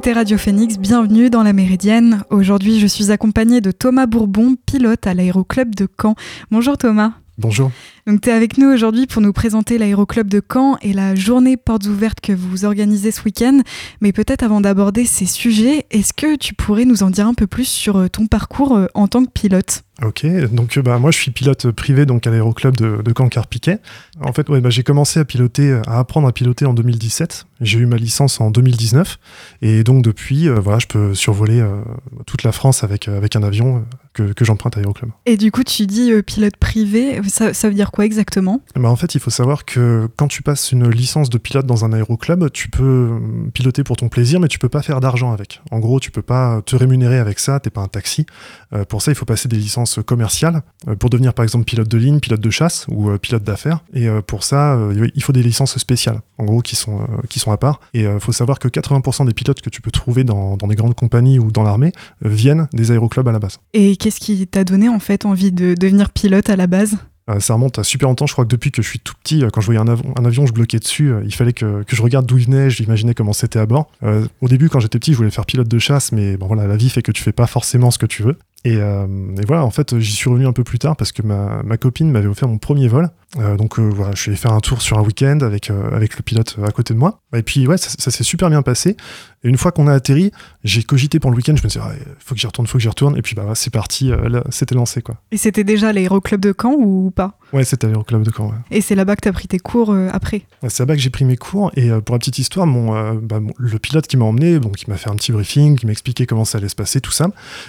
écoutez Radio Phoenix, bienvenue dans la Méridienne. Aujourd'hui, je suis accompagnée de Thomas Bourbon, pilote à l'Aéroclub de Caen. Bonjour Thomas. Bonjour. Donc tu es avec nous aujourd'hui pour nous présenter l'Aéroclub de Caen et la journée portes ouvertes que vous organisez ce week-end. Mais peut-être avant d'aborder ces sujets, est-ce que tu pourrais nous en dire un peu plus sur euh, ton parcours euh, en tant que pilote? Ok, donc bah, moi je suis pilote privé donc à l'aéroclub de, de Caen-Carpiquet. En fait, ouais, bah, j'ai commencé à piloter, à apprendre à piloter en 2017. J'ai eu ma licence en 2019 et donc depuis, euh, voilà, je peux survoler euh, toute la France avec avec un avion que, que j'emprunte à l'aéroclub. Et du coup, tu dis euh, pilote privé, ça, ça, veut dire quoi? Exactement? Bah, En fait, il faut savoir que quand tu passes une licence de pilote dans un aéroclub, tu peux piloter pour ton plaisir, mais tu peux pas faire d'argent avec. En gros, tu peux pas te rémunérer avec ça. T'es pas un taxi. Euh, pour ça, il faut passer des licences commerciales euh, pour devenir par exemple pilote de ligne, pilote de chasse ou euh, pilote d'affaires. Et pour ça, il faut des licences spéciales, en gros, qui sont, qui sont à part. Et il faut savoir que 80% des pilotes que tu peux trouver dans, dans des grandes compagnies ou dans l'armée viennent des aéroclubs à la base. Et qu'est-ce qui t'a donné en fait envie de devenir pilote à la base? Ça remonte à super longtemps. Je crois que depuis que je suis tout petit, quand je voyais un, avion, je bloquais dessus. Il fallait que, que je regarde d'où il venait, j'imaginais comment c'était à bord. Euh, au début, quand j'étais petit, je voulais faire pilote de chasse, mais bon voilà, la vie fait que tu fais pas forcément ce que tu veux. Et, euh, et, voilà, en fait, j'y suis revenu un peu plus tard parce que ma, ma copine m'avait offert mon premier vol. Euh, donc euh, voilà, je suis allé faire un tour sur un week-end avec, avec le pilote à côté de moi. Et puis ouais, ça, ça s'est super bien passé. Et une fois qu'on a atterri, j'ai cogité pour le week-end. Je me dit, ah, faut que j'y retourne, faut que j'y retourne. Et puis bah c'est parti, c'était lancé quoi. Et c'était déjà l'aéroclub de Caen ou pas? Ouais, c'était l'aéroclub de Caen. Ouais. Et c'est là-bas que tu as pris tes cours après? Ouais, C'est là-bas que j'ai pris mes cours. Et pour la petite histoire, mon, bah, mon le pilote qui m'a emmené, donc il m'a fait un petit briefing, qui m'a expliqué comment ça allait se passer, tout ça.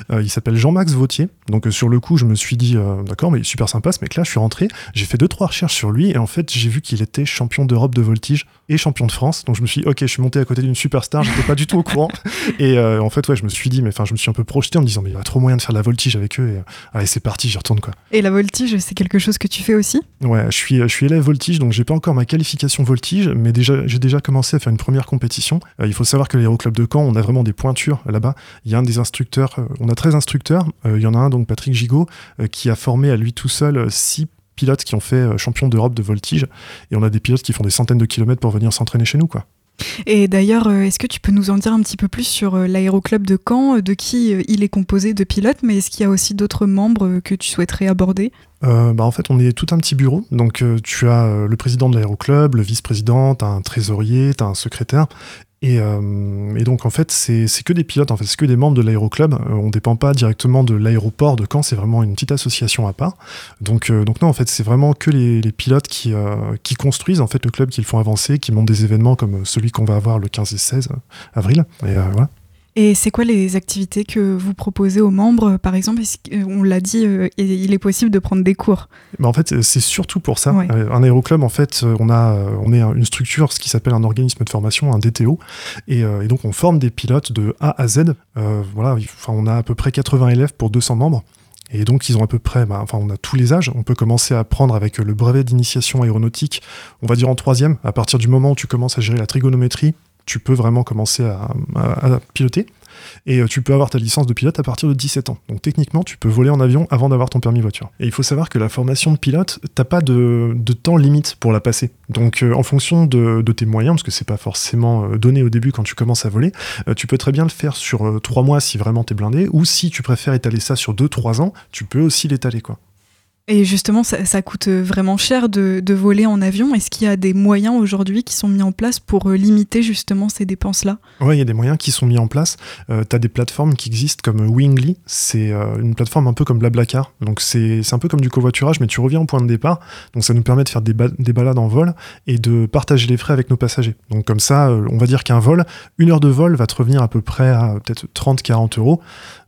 il s'appelle Jean-Max Vautier. Donc sur le coup, je me suis dit, d'accord, mais super sympa ce mec-là. Je suis rentré, j'ai fait deux trois recherches sur lui et en fait, j'ai vu qu'il était champion d'Europe de voltige et champion de France. Donc je me suis dit, ok, je suis monté à côté d'une superstar, j'étais pas du tout au courant. Et euh, en fait, ouais, je me suis dit, mais enfin, je me suis un peu projeté en me disant, mais il y a trop moyen de faire de la voltige avec eux. Et euh, allez, c'est parti, j'y retourne quoi. Et la voltige, c'est quelque chose que tu fais aussi? Ouais, je suis, je suis élève voltige, donc j'ai pas encore ma qualification voltige, mais déjà, j'ai déjà commencé à faire une première compétition. Euh, il faut savoir que l'aéroclub de Caen, on a vraiment des pointures là-bas. Il y a un des instructeurs, on a 13 instructeurs. Il y en a un, donc Patrick Gigot, qui a formé à lui tout seul six pilotes qui ont fait euh, champion d'Europe de voltige et on a des pilotes qui font des centaines de kilomètres pour venir s'entraîner chez nous quoi. Et d'ailleurs, euh, est-ce que tu peux nous en dire un petit peu plus sur euh, l'aéroclub de Caen, de qui il est composé de pilotes, mais est-ce qu'il y a aussi d'autres membres que tu souhaiterais aborder? Euh, bah en fait, on est tout un petit bureau. Donc, tu as le président de l'aéroclub, le vice-président, tu as un trésorier, tu as un secrétaire. Et, euh, et, donc en fait, c'est que des pilotes, en fait, c'est que des membres de l'aéroclub. Euh, on dépend pas directement de l'aéroport de Caen, c'est vraiment une petite association à part. Donc, euh, donc non, en fait, c'est vraiment que les, les pilotes qui, qui construisent en fait le club, qui le font avancer, qui montent des événements comme celui qu'on va avoir le 15 et 16 avril. Et c'est quoi les activités que vous proposez aux membres Par exemple, on l'a dit, euh, il est possible de prendre des cours. En fait, c'est surtout pour ça. Ouais. Un aéroclub, en fait, on, a, on est une structure, ce qui s'appelle un organisme de formation, un DTO. Et, euh, et, donc, on forme des pilotes de A à Z. Euh, voilà, enfin, on a à peu près 80 élèves pour 200 membres. Et donc, ils ont à peu près, bah, enfin, on a tous les âges. On peut commencer à apprendre avec le brevet d'initiation aéronautique, on va dire en troisième, à partir du moment où tu commences à gérer la trigonométrie, tu peux vraiment commencer à, piloter. Et tu peux avoir ta licence de pilote à partir de 17 ans. Donc techniquement, tu peux voler en avion avant d'avoir ton permis voiture. Et il faut savoir que la formation de pilote, t'as pas de, temps limite pour la passer. Donc euh, en fonction de, tes moyens, parce que c'est pas forcément donné au début quand tu commences à voler, euh, tu peux très bien le faire sur euh, 3 mois si vraiment t'es blindé, ou si tu préfères étaler ça sur 2-3 ans, tu peux aussi l'étaler quoi. Et justement, ça, coûte vraiment cher de, voler en avion. Est-ce qu'il y a des moyens aujourd'hui qui sont mis en place pour euh, limiter justement ces dépenses-là? Oui, il y a des moyens qui sont mis en place. Euh, tu as des plateformes qui existent comme Wingly. C'est euh, une plateforme un peu comme Blablacar. Donc c'est un peu comme du covoiturage, mais tu reviens au point de départ. Donc ça nous permet de faire des, des balades en vol et de partager les frais avec nos passagers. Donc comme ça, on va dire qu'un vol, une heure de vol va te revenir à peu près à peut-être 30-40 euros.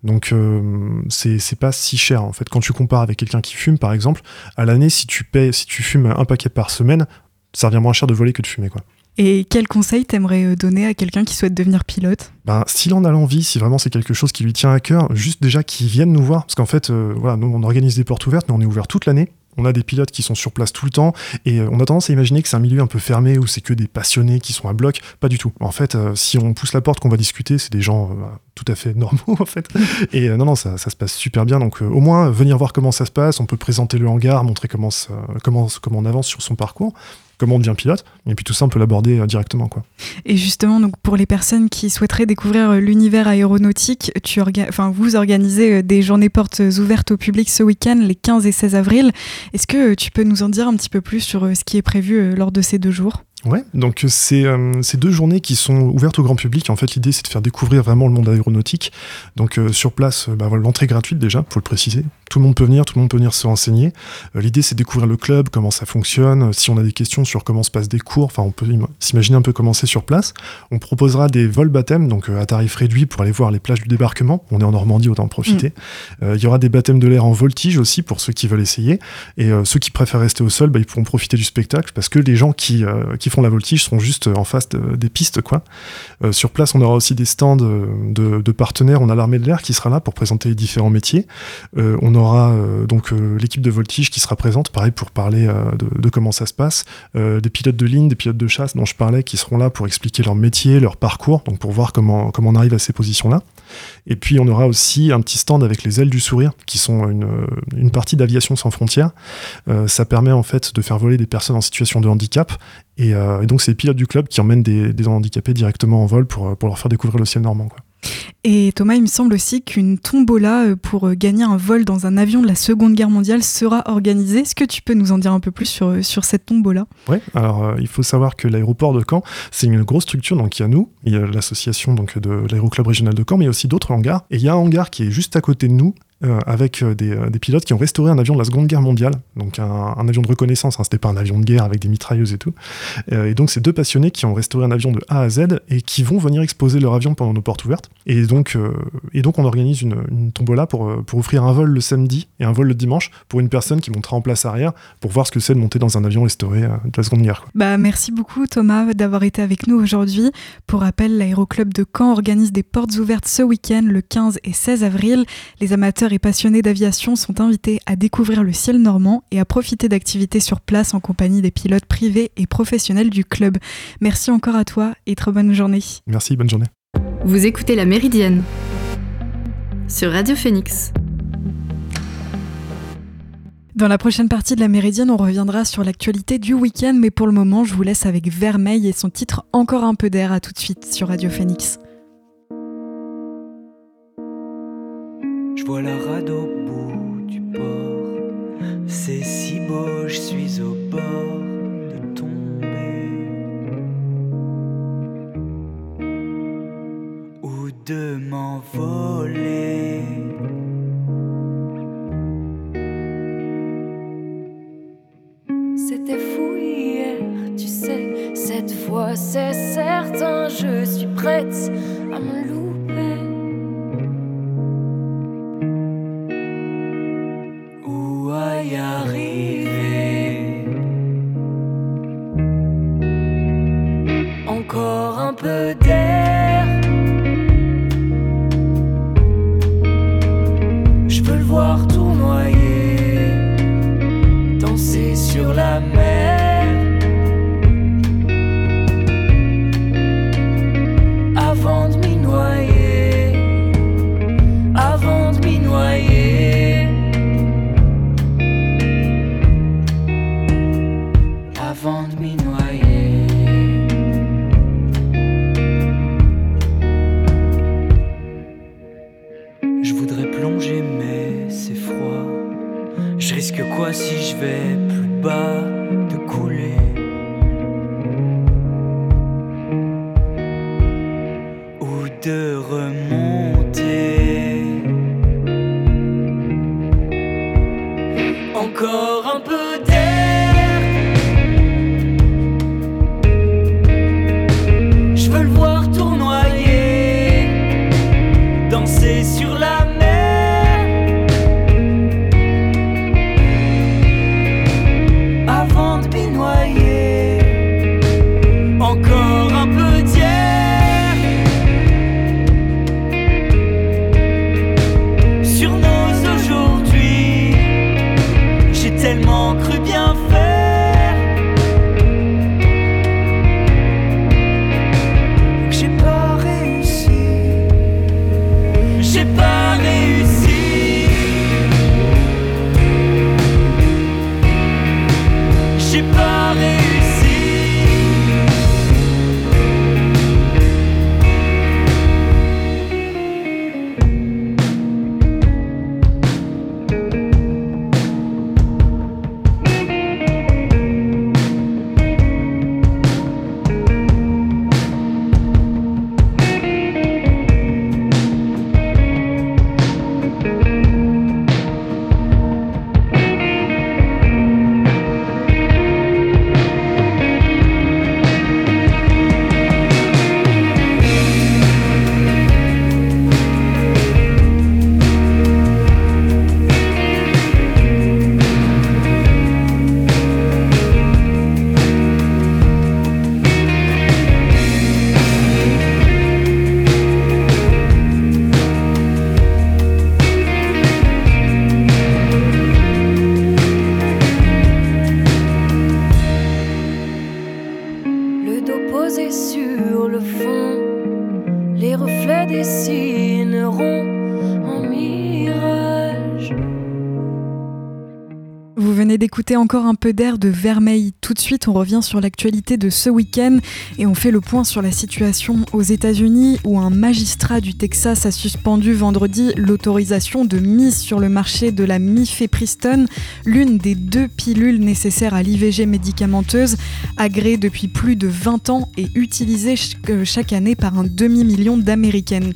Donc euh, c'est pas si cher en fait. Quand tu compares avec quelqu'un qui fume par exemple, à l'année si tu payes, si tu fumes un paquet par semaine, ça revient moins cher de voler que de fumer quoi. Et quel conseil t'aimerais donner à quelqu'un qui souhaite devenir pilote? Ben, S'il en a l'envie, si vraiment c'est quelque chose qui lui tient à cœur, juste déjà qu'il vienne nous voir, parce qu'en fait, euh, voilà, nous on organise des portes ouvertes, mais on est ouvert toute l'année. On a des pilotes qui sont sur place tout le temps et on a tendance à imaginer que c'est un milieu un peu fermé où c'est que des passionnés qui sont à bloc. Pas du tout. En fait, euh, si on pousse la porte qu'on va discuter, c'est des gens euh, tout à fait normaux en fait. Et euh, non, non, ça, ça, se passe super bien. Donc au moins venir voir comment ça se passe. On peut présenter le hangar, montrer comment, ça, comment, comment on avance sur son parcours comment devient pilote. Et puis tout ça, on peut l'aborder directement. Quoi. Et justement, donc, pour les personnes qui souhaiteraient découvrir l'univers aéronautique, tu enfin, vous organisez des journées portes ouvertes au public ce week-end, les 15 et 16 avril. Est-ce que tu peux nous en dire un petit peu plus sur ce qui est prévu lors de ces deux jours? Ouais, donc c'est euh, ces deux journées qui sont ouvertes au grand public. En fait, l'idée c'est de faire découvrir vraiment le monde aéronautique. Donc euh, sur place, euh, bah, l'entrée gratuite déjà, faut le préciser. Tout le monde peut venir, tout le monde peut venir se renseigner. l'idée c'est de découvrir le club, comment ça fonctionne. Si on a des questions sur comment se passent des cours, enfin on peut s'imaginer un peu comment c'est sur place. On proposera des vols baptêmes, donc à tarif réduit pour aller voir les plages du débarquement. On est en Normandie, autant en profiter. Mm. Il y aura des baptêmes de l'air en voltige aussi pour ceux qui veulent essayer. Et ceux qui préfèrent rester au sol, bah, ils pourront profiter du spectacle parce que les gens qui, qui font la voltige seront juste en face des pistes. Quoi. Euh, sur place, on aura aussi des stands de, partenaires. On a l'armée de l'air qui sera là pour présenter les différents métiers. Euh, on aura euh, donc l'équipe de voltige qui sera présente, pareil, pour parler de, comment ça se passe. des pilotes de ligne, des pilotes de chasse dont je parlais, qui seront là pour expliquer leur métier, leur parcours, donc pour voir comment, comment on arrive à ces positions-là. Et puis on aura aussi un petit stand avec les ailes du sourire, qui sont une, partie d'aviation sans frontières. ça permet en fait de faire voler des personnes en situation de handicap euh, et, donc, c'est les pilotes du club qui emmènent des, handicapés directement en vol pour, euh, pour leur faire découvrir le ciel normand. Quoi. Et Thomas, il me semble aussi qu'une tombola euh, pour gagner un vol dans un avion de la Seconde Guerre mondiale sera organisée. Est-ce que tu peux nous en dire un peu plus sur, sur cette tombola? Oui, alors il faut savoir que l'aéroport de Caen, c'est une grosse structure. Donc il y a nous, il y a l'association donc de l'aéroclub régional de Caen, mais il y a aussi d'autres hangars. Et il y a un hangar qui est juste à côté de nous, euh, avec euh, euh, des, pilotes qui ont restauré un avion de la Seconde Guerre mondiale, donc un, avion de reconnaissance, hein, c'était pas un avion de guerre avec des mitrailleuses et tout. et donc c'est deux passionnés qui ont restauré un avion de A à Z et qui vont venir exposer leur avion pendant nos portes ouvertes. Et donc, on organise une, tombola pour, pour offrir un vol le samedi et un vol le dimanche pour une personne qui montera en place arrière pour voir ce que c'est de monter dans un avion restauré de la Seconde Guerre. Bah, merci beaucoup Thomas d'avoir été avec nous aujourd'hui. Pour rappel, l'aéroclub de Caen organise des portes ouvertes ce week-end le 15 et 16 avril. Les amateurs et passionnés d'aviation sont invités à découvrir le ciel normand et à profiter d'activités sur place en compagnie des pilotes privés et professionnels du club. Merci encore à toi et très bonne journée. Merci, bonne journée. Vous écoutez La Méridienne sur Radio Phoenix. Dans la prochaine partie de la Méridienne, on reviendra sur l'actualité du week-end, mais pour le moment, je vous laisse avec Vermeil et son titre Encore un peu d'air. À tout de suite sur Radio Phoenix. Je vois au bout du port. C'est si beau, je suis au bord de tomber. Ou de m'envoler. C'était fou hier, tu sais. Cette fois, c'est certain, je suis prête si je vais plus bas. tellement cru bien. Encore un peu d'air de vermeil. Tout de suite, on revient sur l'actualité de ce week-end et on fait le point sur la situation aux États-Unis où un magistrat du Texas a suspendu vendredi l'autorisation de mise sur le marché de la mifepristone, l'une des deux pilules nécessaires à l'IVG médicamenteuse, agréée depuis plus de 20 ans et utilisée euh, chaque année par un demi-million d'Américaines.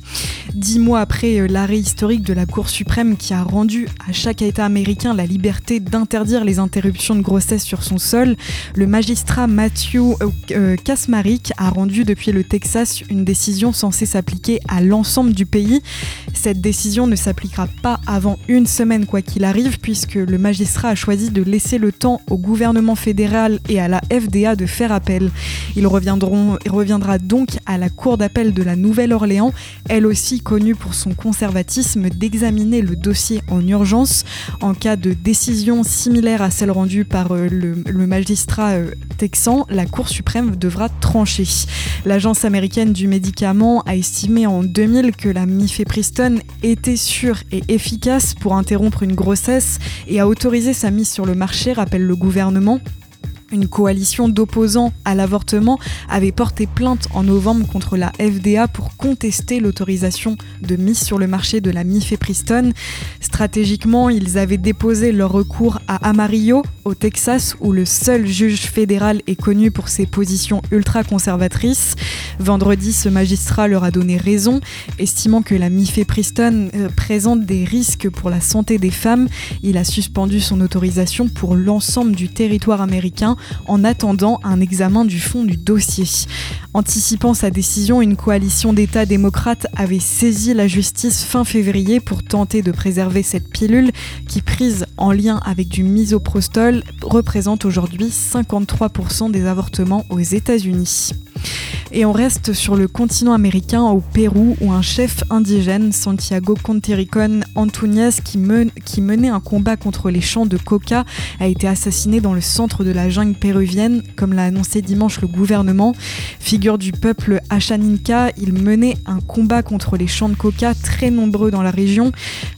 Dix mois après euh, l'arrêt historique de la Cour suprême qui a rendu à chaque État américain la liberté d'un interdire les interruptions de grossesse sur son sol, le magistrat Matthew euh, euh, Kasmarik a rendu depuis le Texas une décision censée s'appliquer à l'ensemble du pays. Cette décision ne s'appliquera pas avant une semaine quoi qu'il arrive puisque le magistrat a choisi de laisser le temps au gouvernement fédéral et à la FDA de faire appel. Il, il reviendra donc à la Cour d'appel de la Nouvelle-Orléans, elle aussi connue pour son conservatisme, d'examiner le dossier en urgence en cas de décision similaire à celle rendue par euh, le, magistrat euh, texan, la Cour suprême devra trancher. L'Agence américaine du médicament a estimé en 2000 que la mifepristone était sûre et efficace pour interrompre une grossesse et a autorisé sa mise sur le marché, rappelle le gouvernement. Une coalition d'opposants à l'avortement avait porté plainte en novembre contre la FDA pour contester l'autorisation de mise sur le marché de la mifepristone. Stratégiquement, ils avaient déposé leur recours à Amarillo, au Texas, où le seul juge fédéral est connu pour ses positions ultra-conservatrices. Vendredi, ce magistrat leur a donné raison, estimant que la mifepristone euh, présente des risques pour la santé des femmes. Il a suspendu son autorisation pour l'ensemble du territoire américain en attendant un examen du fond du dossier. Anticipant sa décision, une coalition d'États démocrates avait saisi la justice fin février pour tenter de préserver cette pilule qui, prise en lien avec du misoprostol, représente aujourd'hui 53% des avortements aux États-Unis. Et on reste sur le continent américain au Pérou où un chef indigène, Santiago Contericon qui, qui menait un combat contre les champs de coca, a été assassiné dans le centre de la jungle péruvienne, comme l'a annoncé dimanche le gouvernement. Figure du peuple Achaninka, il menait un combat contre les champs de coca très nombreux dans la région.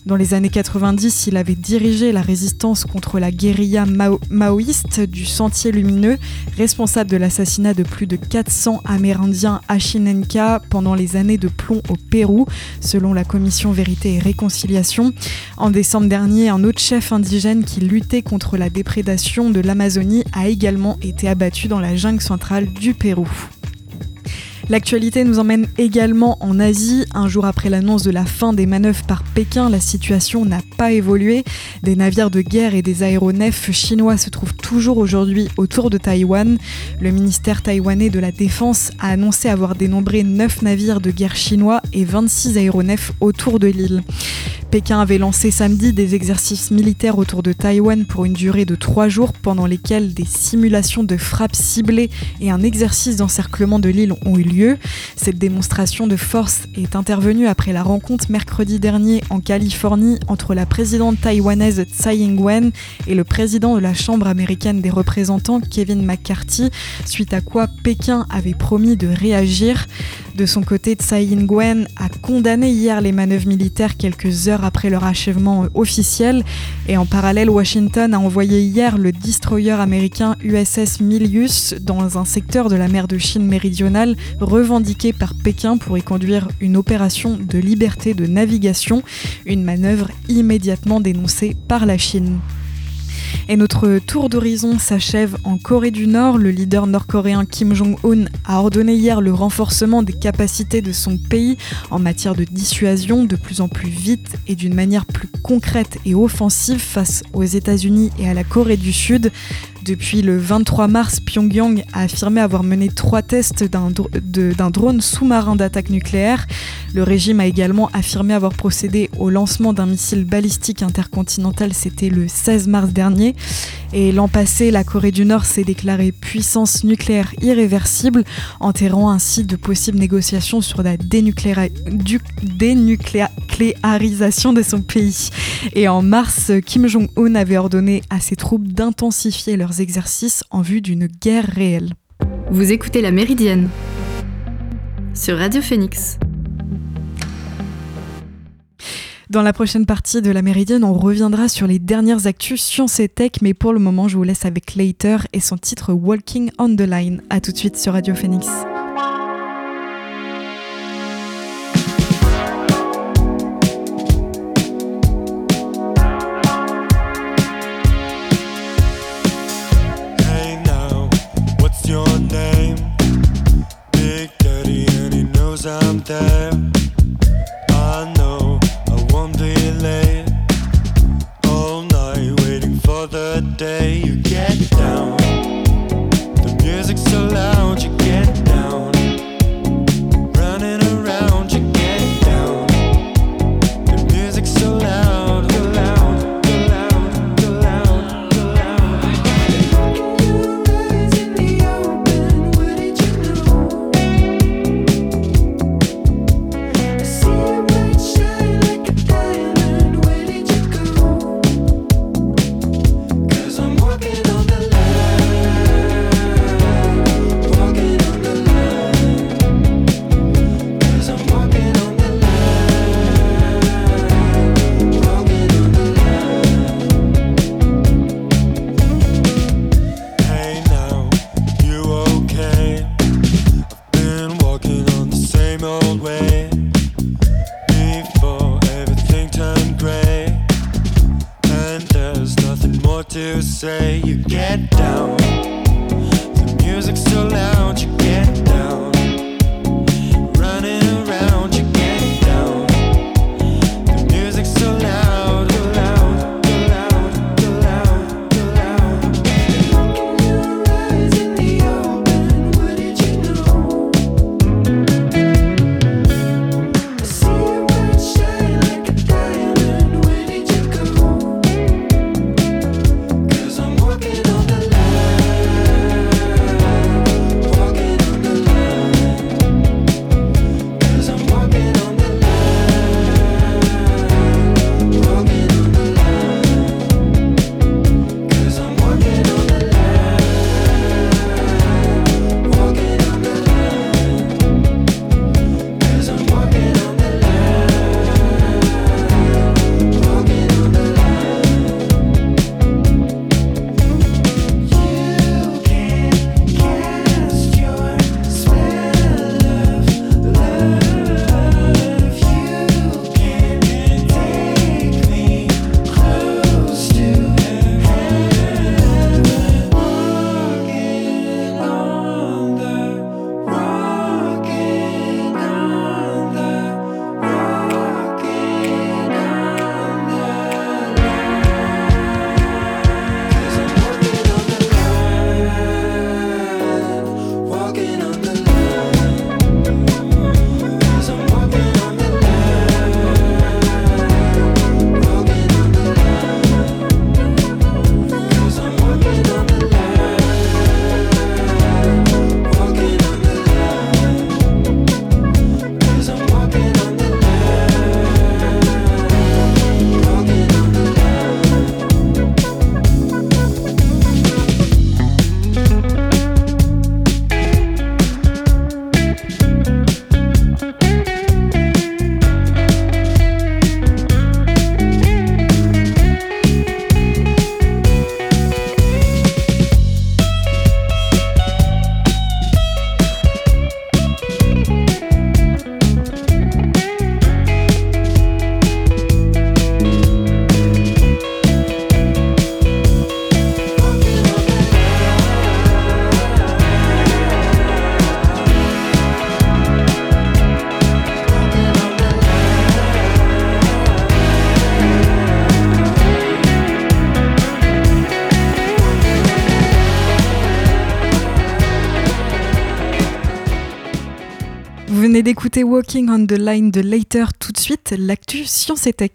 Dans les années 90, il avait dirigé la résistance contre la guérilla maoïste du Sentier Lumineux, responsable de l'assassinat de plus de 400 Amérindiens Achinenka pendant les années de plomb au Pérou, selon la commission Vérité et Réconciliation. En décembre dernier, un autre chef indigène qui luttait contre la déprédation de l'Amazonie a également été abattu dans la jungle centrale du Pérou. L'actualité nous emmène également en Asie. Un jour après l'annonce de la fin des manœuvres par Pékin, la situation n'a pas évolué. Des navires de guerre et des aéronefs chinois se trouvent toujours aujourd'hui autour de Taïwan. Le ministère taïwanais de la Défense a annoncé avoir dénombré 9 navires de guerre chinois et 26 aéronefs autour de l'île. Pékin avait lancé samedi des exercices militaires autour de Taïwan pour une durée de trois jours pendant lesquels des simulations de frappes ciblées et un exercice d'encerclement de l'île ont eu lieu. Cette démonstration de force est intervenue après la rencontre mercredi dernier en Californie entre la présidente taïwanaise Tsai Ing-wen et le président de la Chambre américaine des représentants Kevin McCarthy, suite à quoi Pékin avait promis de réagir. De son côté, Tsai Ing-wen a condamné hier les manœuvres militaires quelques heures après leur achèvement officiel. Et en parallèle, Washington a envoyé hier le destroyer américain USS Milius dans un secteur de la mer de Chine méridionale revendiqué par Pékin pour y conduire une opération de liberté de navigation, une manœuvre immédiatement dénoncée par la Chine. Et notre tour d'horizon s'achève en Corée du Nord. Le leader nord-coréen Kim Jong-un a ordonné hier le renforcement des capacités de son pays en matière de dissuasion de plus en plus vite et d'une manière plus concrète et offensive face aux États-Unis et à la Corée du Sud. Depuis le 23 mars, Pyongyang a affirmé avoir mené trois tests d'un drone sous-marin d'attaque nucléaire. Le régime a également affirmé avoir procédé au lancement d'un missile balistique intercontinental, c'était le 16 mars dernier. Et l'an passé, la Corée du Nord s'est déclarée puissance nucléaire irréversible, enterrant ainsi de possibles négociations sur la dénucléarisation de son pays. Et en mars, Kim Jong-un avait ordonné à ses troupes d'intensifier leurs exercices en vue d'une guerre réelle. Vous écoutez La Méridienne sur Radio Phoenix. Dans la prochaine partie de la Méridienne, on reviendra sur les dernières actus science et tech, mais pour le moment, je vous laisse avec Later et son titre Walking on the Line. A tout de suite sur Radio Phoenix. D'écouter Walking on the Line de Later tout de suite, l'actu Science et Tech.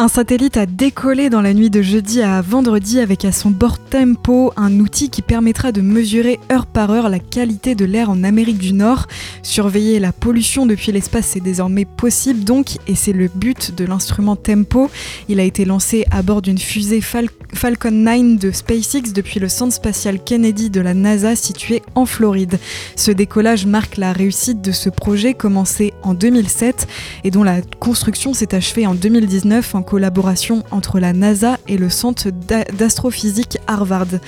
Un satellite a décollé dans la nuit de jeudi à vendredi avec à son bord Tempo, un outil qui permettra de mesurer heure par heure la qualité de l'air en Amérique du Nord. Surveiller la pollution depuis l'espace est désormais possible donc et c'est le but de l'instrument Tempo. Il a été lancé à bord d'une fusée Falcon 9 de SpaceX depuis le centre spatial Kennedy de la NASA situé en Floride. Ce décollage marque la réussite de ce projet commencé en 2007 et dont la construction s'est achevée en 2019 en collaboration entre la NASA et le centre d'astrophysique Harvard.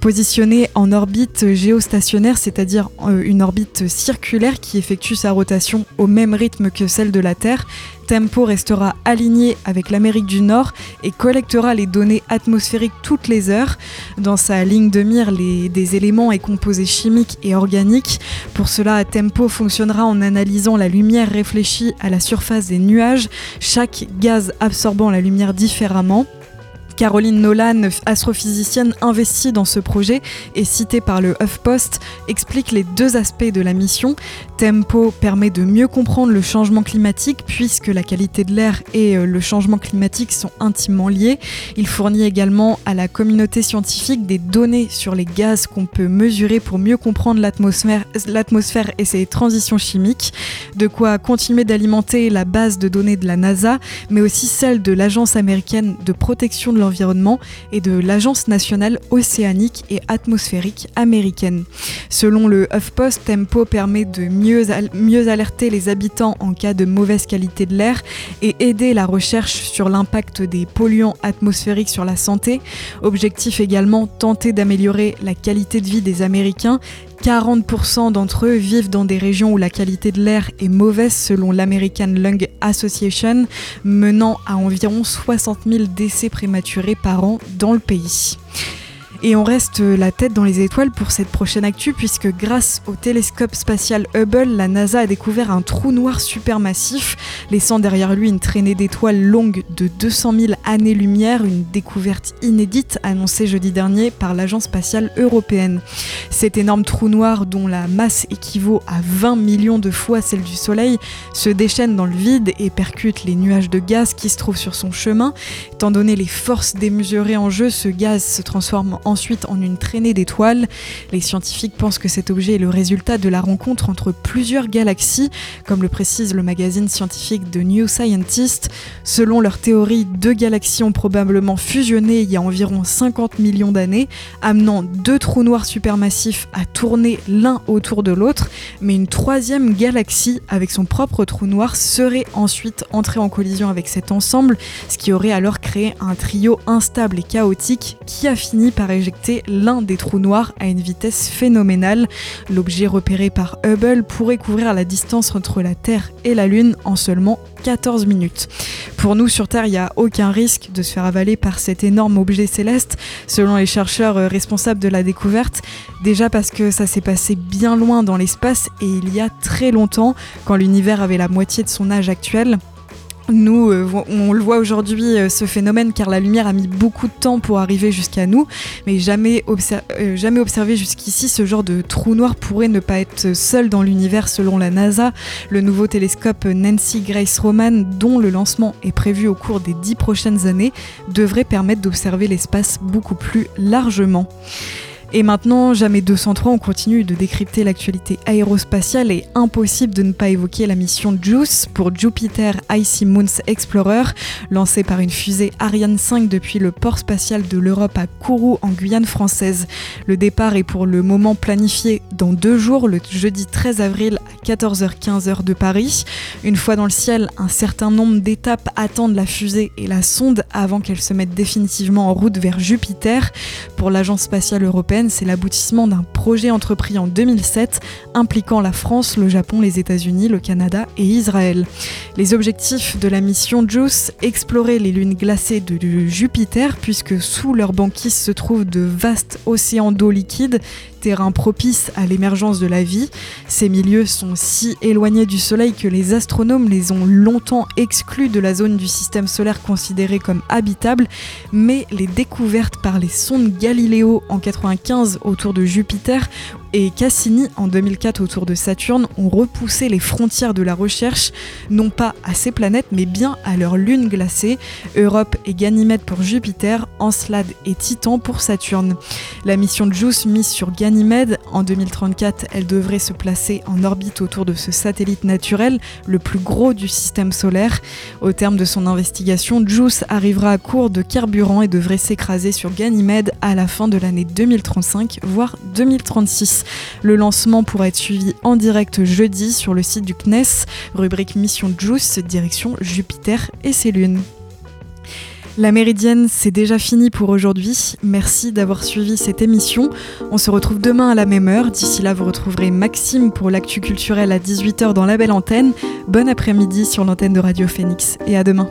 Positionné en orbite géostationnaire, c'est-à-dire euh, une orbite circulaire qui effectue sa rotation au même rythme que celle de la Terre, Tempo restera aligné avec l'Amérique du Nord et collectera les données atmosphériques toutes les heures. Dans sa ligne de mire, les, des éléments et composés chimiques et organiques. Pour cela, Tempo fonctionnera en analysant la lumière réfléchie à la surface des nuages, chaque gaz absorbant la lumière différemment. Caroline Nolan, astrophysicienne investie dans ce projet et citée par le HuffPost, explique les deux aspects de la mission. Tempo permet de mieux comprendre le changement climatique puisque la qualité de l'air et euh, le changement climatique sont intimement liés. Il fournit également à la communauté scientifique des données sur les gaz qu'on peut mesurer pour mieux comprendre l'atmosphère et ses transitions chimiques, de quoi continuer d'alimenter la base de données de la NASA, mais aussi celle de l'Agence américaine de protection de l'environnement et de l'Agence nationale océanique et atmosphérique américaine. Selon le HuffPost, Tempo permet de mieux mieux, alerter les habitants en cas de mauvaise qualité de l'air et aider la recherche sur l'impact des polluants atmosphériques sur la santé. Objectif également, tenter d'améliorer la qualité de vie des Américains 40% d'entre eux vivent dans des régions où la qualité de l'air est mauvaise selon l'American Lung Association, menant à environ 60 000 décès prématurés par an dans le pays. Et on reste la tête dans les étoiles pour cette prochaine actu puisque grâce au télescope spatial Hubble, la NASA a découvert un trou noir supermassif, laissant derrière lui une traînée d'étoiles longue de 200 000 années-lumière, une découverte inédite annoncée jeudi dernier par l'Agence spatiale européenne. Cet énorme trou noir dont la masse équivaut à 20 millions de fois celle du Soleil se déchaîne dans le vide et percute les nuages de gaz qui se trouvent sur son chemin. Étant donné les forces démesurées en jeu, ce gaz se transforme en ensuite en une traînée d'étoiles. Les scientifiques pensent que cet objet est le résultat de la rencontre entre plusieurs galaxies, comme le précise le magazine scientifique de New Scientist. Selon leur théorie, deux galaxies ont probablement fusionné il y a environ 50 millions d'années, amenant deux trous noirs supermassifs à tourner l'un autour de l'autre, mais une troisième galaxie avec son propre trou noir serait ensuite entrée en collision avec cet ensemble, ce qui aurait alors créé un trio instable et chaotique qui a fini par l'un des trous noirs à une vitesse phénoménale. L'objet repéré par Hubble pourrait couvrir la distance entre la Terre et la Lune en seulement 14 minutes. Pour nous sur Terre, il n'y a aucun risque de se faire avaler par cet énorme objet céleste, selon les chercheurs euh, responsables de la découverte. Déjà parce que ça s'est passé bien loin dans l'espace et il y a très longtemps, quand l'univers avait la moitié de son âge actuel. Nous, euh, on le voit aujourd'hui, euh, ce phénomène, car la lumière a mis beaucoup de temps pour arriver jusqu'à nous, mais jamais, euh, jamais observé jusqu'ici, ce genre de trou noir pourrait ne pas être seul dans l'univers selon la NASA. Le nouveau télescope Nancy Grace Roman, dont le lancement est prévu au cours des dix prochaines années, devrait permettre d'observer l'espace beaucoup plus largement. Et maintenant, jamais 203, on continue de décrypter l'actualité aérospatiale et impossible de ne pas évoquer la mission JUICE pour Jupiter Icy Moons Explorer, lancée par une fusée Ariane 5 depuis le port spatial de l'Europe à Kourou en Guyane française. Le départ est pour le moment planifié dans deux jours, le jeudi 13 avril à 14h15 heure de Paris. Une fois dans le ciel, un certain nombre d'étapes attendent la fusée et la sonde avant qu'elle se mette définitivement en route vers Jupiter. Pour l'Agence spatiale européenne, c'est l'aboutissement d'un projet entrepris en 2007 impliquant la France, le Japon, les États-Unis, le Canada et Israël. Les objectifs de la mission JUICE, explorer les lunes glacées de Jupiter puisque sous leur banquise se trouvent de vastes océans d'eau liquide terrain propice à l'émergence de la vie. Ces milieux sont si éloignés du Soleil que les astronomes les ont longtemps exclus de la zone du système solaire considérée comme habitable, mais les découvertes par les sondes Galileo en 95 autour de Jupiter et Cassini en 2004 autour de Saturne ont repoussé les frontières de la recherche, non pas à ces planètes mais bien à leurs lunes glacées, Europe et Ganymède pour Jupiter, Encelade et Titan pour Saturne. La mission JUICE mise sur Ganymède en 2034, elle devrait se placer en orbite autour de ce satellite naturel, le plus gros du système solaire. Au terme de son investigation, JUICE arrivera à court de carburant et devrait s'écraser sur Ganymède à la fin de l'année 2035, voire 2036. Le lancement pourra être suivi en direct jeudi sur le site du CNES, rubrique Mission JUICE, direction Jupiter et ses lunes. La Méridienne, c'est déjà fini pour aujourd'hui. Merci d'avoir suivi cette émission. On se retrouve demain à la même heure. D'ici là, vous retrouverez Maxime pour l'actu culturel à 18h dans la belle antenne. Bon après-midi sur l'antenne de Radio Phoenix et à demain.